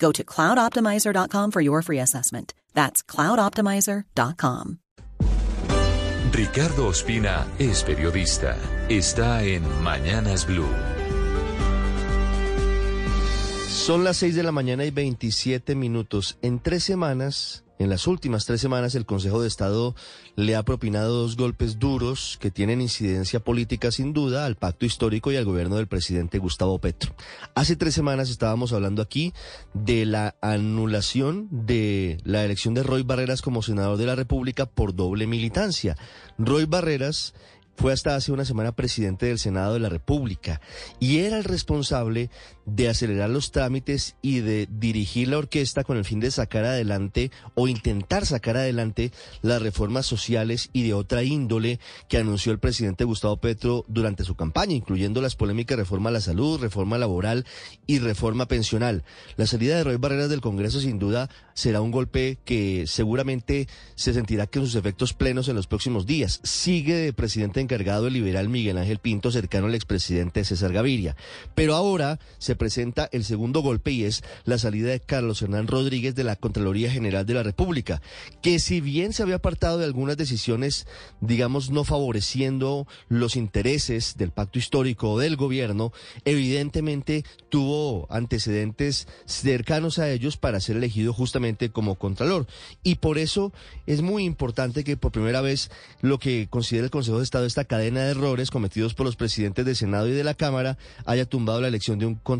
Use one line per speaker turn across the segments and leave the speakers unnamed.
Go to cloudoptimizer.com for your free assessment. That's cloudoptimizer.com.
Ricardo Ospina es periodista. Está en Mañanas Blue.
Son las 6 de la mañana y 27 minutos. En tres semanas, en las últimas tres semanas, el Consejo de Estado le ha propinado dos golpes duros que tienen incidencia política sin duda al pacto histórico y al gobierno del presidente Gustavo Petro. Hace tres semanas estábamos hablando aquí de la anulación de la elección de Roy Barreras como senador de la República por doble militancia. Roy Barreras fue hasta hace una semana presidente del Senado de la República y era el responsable de acelerar los trámites y de dirigir la orquesta con el fin de sacar adelante o intentar sacar adelante las reformas sociales y de otra índole que anunció el presidente Gustavo Petro durante su campaña, incluyendo las polémicas reforma a la salud, reforma laboral y reforma pensional. La salida de Roy Barreras del Congreso sin duda será un golpe que seguramente se sentirá con sus efectos plenos en los próximos días. Sigue de presidente encargado el liberal Miguel Ángel Pinto, cercano al expresidente César Gaviria. Pero ahora se presenta el segundo golpe y es la salida de Carlos Hernán Rodríguez de la Contraloría General de la República, que si bien se había apartado de algunas decisiones, digamos, no favoreciendo los intereses del pacto histórico o del gobierno, evidentemente tuvo antecedentes cercanos a ellos para ser elegido justamente como Contralor. Y por eso es muy importante que por primera vez lo que considera el Consejo de Estado, esta cadena de errores cometidos por los presidentes del Senado y de la Cámara, haya tumbado la elección de un Contralor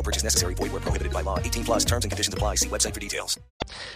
No purchase necessary. Void where prohibited by law. 18 plus terms and conditions apply. See website for details.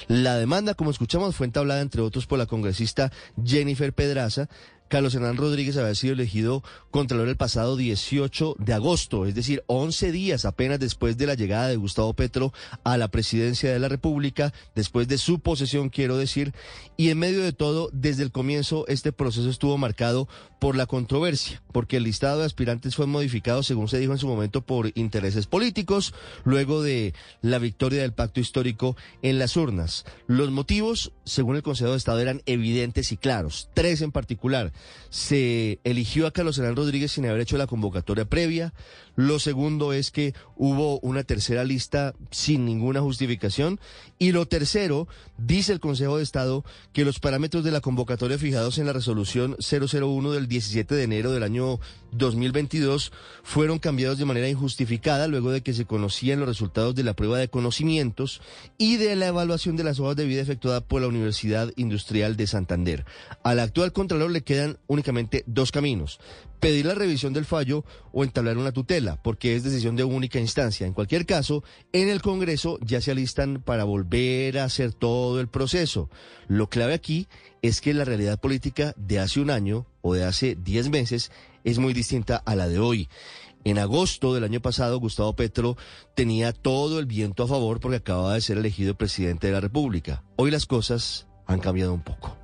La demanda, como escuchamos, fue entablada entre otros por la congresista Jennifer Pedraza. Carlos Hernán Rodríguez había sido elegido Contralor el pasado 18 de agosto, es decir, 11 días apenas después de la llegada de Gustavo Petro a la presidencia de la República, después de su posesión, quiero decir, y en medio de todo, desde el comienzo, este proceso estuvo marcado por la controversia, porque el listado de aspirantes fue modificado, según se dijo en su momento, por intereses políticos, luego de la victoria del pacto histórico en las urnas. Los motivos, según el Consejo de Estado, eran evidentes y claros, tres en particular se eligió a Carlos Hernán Rodríguez sin haber hecho la convocatoria previa. Lo segundo es que hubo una tercera lista sin ninguna justificación. Y lo tercero, dice el Consejo de Estado que los parámetros de la convocatoria fijados en la resolución 001 del 17 de enero del año 2022 fueron cambiados de manera injustificada luego de que se conocían los resultados de la prueba de conocimientos y de la evaluación de las hojas de vida efectuada por la Universidad Industrial de Santander. Al actual Contralor le únicamente dos caminos. Pedir la revisión del fallo o entablar una tutela, porque es decisión de única instancia. En cualquier caso, en el Congreso ya se alistan para volver a hacer todo el proceso. Lo clave aquí es que la realidad política de hace un año o de hace diez meses es muy distinta a la de hoy. En agosto del año pasado, Gustavo Petro tenía todo el viento a favor porque acababa de ser elegido presidente de la República. Hoy las cosas han cambiado un poco.